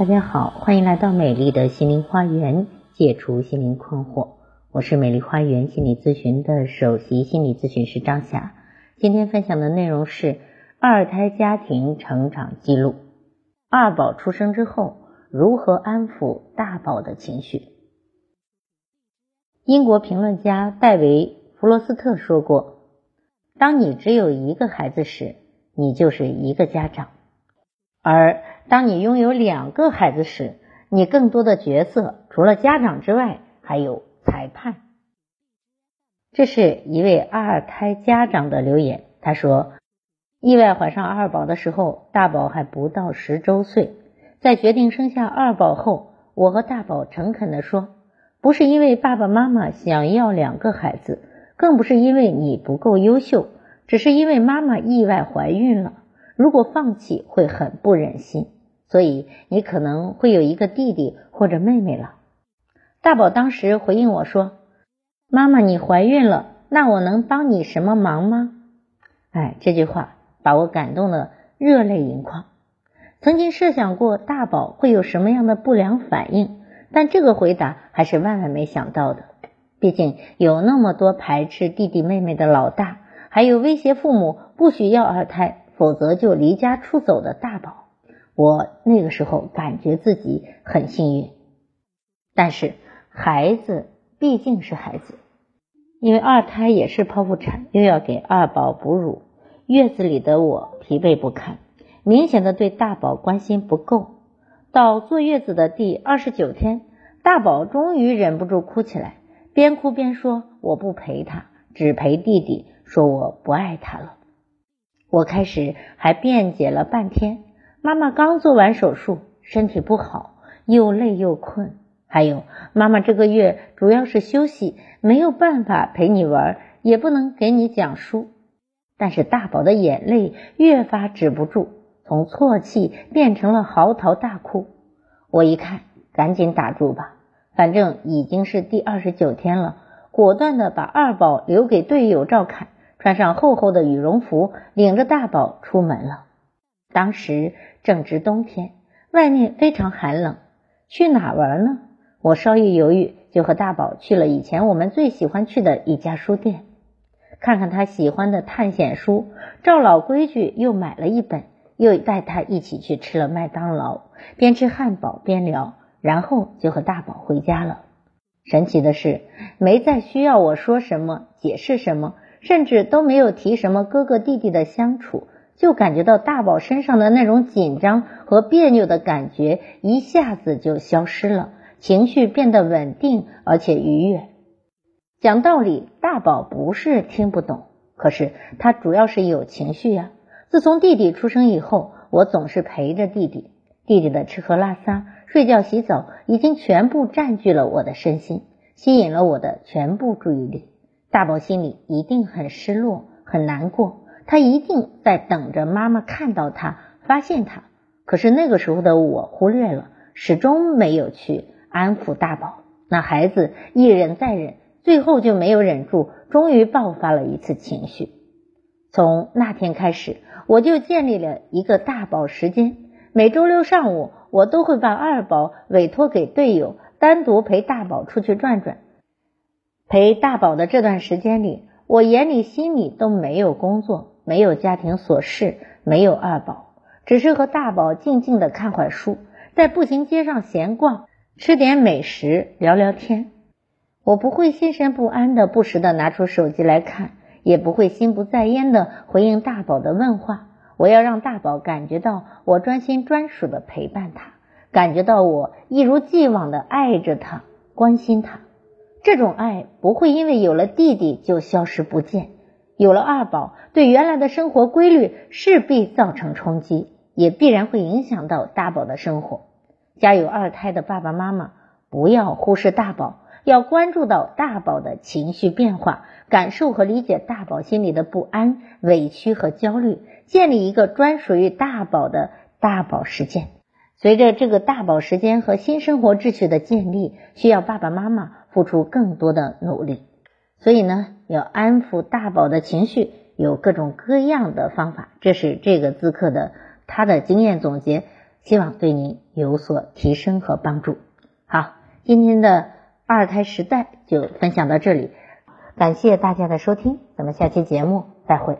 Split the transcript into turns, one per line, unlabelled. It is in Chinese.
大家好，欢迎来到美丽的心灵花园，解除心灵困惑。我是美丽花园心理咨询的首席心理咨询师张霞。今天分享的内容是二胎家庭成长记录。二宝出生之后，如何安抚大宝的情绪？英国评论家戴维·弗罗斯特说过：“当你只有一个孩子时，你就是一个家长；而当你拥有两个孩子时，你更多的角色除了家长之外，还有裁判。”这是一位二胎家长的留言。他说：“意外怀上二宝的时候，大宝还不到十周岁。在决定生下二宝后，我和大宝诚恳的说。”不是因为爸爸妈妈想要两个孩子，更不是因为你不够优秀，只是因为妈妈意外怀孕了。如果放弃会很不忍心，所以你可能会有一个弟弟或者妹妹了。大宝当时回应我说：“妈妈，你怀孕了，那我能帮你什么忙吗？”哎，这句话把我感动的热泪盈眶。曾经设想过大宝会有什么样的不良反应。但这个回答还是万万没想到的。毕竟有那么多排斥弟弟妹妹的老大，还有威胁父母不许要二胎，否则就离家出走的大宝。我那个时候感觉自己很幸运。但是孩子毕竟是孩子，因为二胎也是剖腹产，又要给二宝哺乳，月子里的我疲惫不堪，明显的对大宝关心不够。到坐月子的第二十九天，大宝终于忍不住哭起来，边哭边说：“我不陪他，只陪弟弟，说我不爱他了。”我开始还辩解了半天，妈妈刚做完手术，身体不好，又累又困，还有妈妈这个月主要是休息，没有办法陪你玩，也不能给你讲书。但是大宝的眼泪越发止不住。从啜泣变成了嚎啕大哭，我一看，赶紧打住吧，反正已经是第二十九天了，果断的把二宝留给队友照看，穿上厚厚的羽绒服，领着大宝出门了。当时正值冬天，外面非常寒冷，去哪玩呢？我稍一犹豫，就和大宝去了以前我们最喜欢去的一家书店，看看他喜欢的探险书，照老规矩又买了一本。又带他一起去吃了麦当劳，边吃汉堡边聊，然后就和大宝回家了。神奇的是，没再需要我说什么解释什么，甚至都没有提什么哥哥弟弟的相处，就感觉到大宝身上的那种紧张和别扭的感觉一下子就消失了，情绪变得稳定而且愉悦。讲道理，大宝不是听不懂，可是他主要是有情绪呀。自从弟弟出生以后，我总是陪着弟弟。弟弟的吃喝拉撒、睡觉、洗澡，已经全部占据了我的身心，吸引了我的全部注意力。大宝心里一定很失落、很难过，他一定在等着妈妈看到他、发现他。可是那个时候的我忽略了，始终没有去安抚大宝。那孩子一忍再忍，最后就没有忍住，终于爆发了一次情绪。从那天开始。我就建立了一个大宝时间，每周六上午，我都会把二宝委托给队友，单独陪大宝出去转转。陪大宝的这段时间里，我眼里心里都没有工作，没有家庭琐事，没有二宝，只是和大宝静静的看会书，在步行街上闲逛，吃点美食，聊聊天。我不会心神不安的不时的拿出手机来看。也不会心不在焉的回应大宝的问话。我要让大宝感觉到我专心专属的陪伴他，感觉到我一如既往的爱着他，关心他。这种爱不会因为有了弟弟就消失不见。有了二宝，对原来的生活规律势必造成冲击，也必然会影响到大宝的生活。家有二胎的爸爸妈妈，不要忽视大宝。要关注到大宝的情绪变化，感受和理解大宝心里的不安、委屈和焦虑，建立一个专属于大宝的大宝时间。随着这个大宝时间和新生活秩序的建立，需要爸爸妈妈付出更多的努力。所以呢，要安抚大宝的情绪，有各种各样的方法。这是这个咨客的他的经验总结，希望对您有所提升和帮助。好，今天的二胎时代就分享到这里，感谢大家的收听，咱们下期节目再会。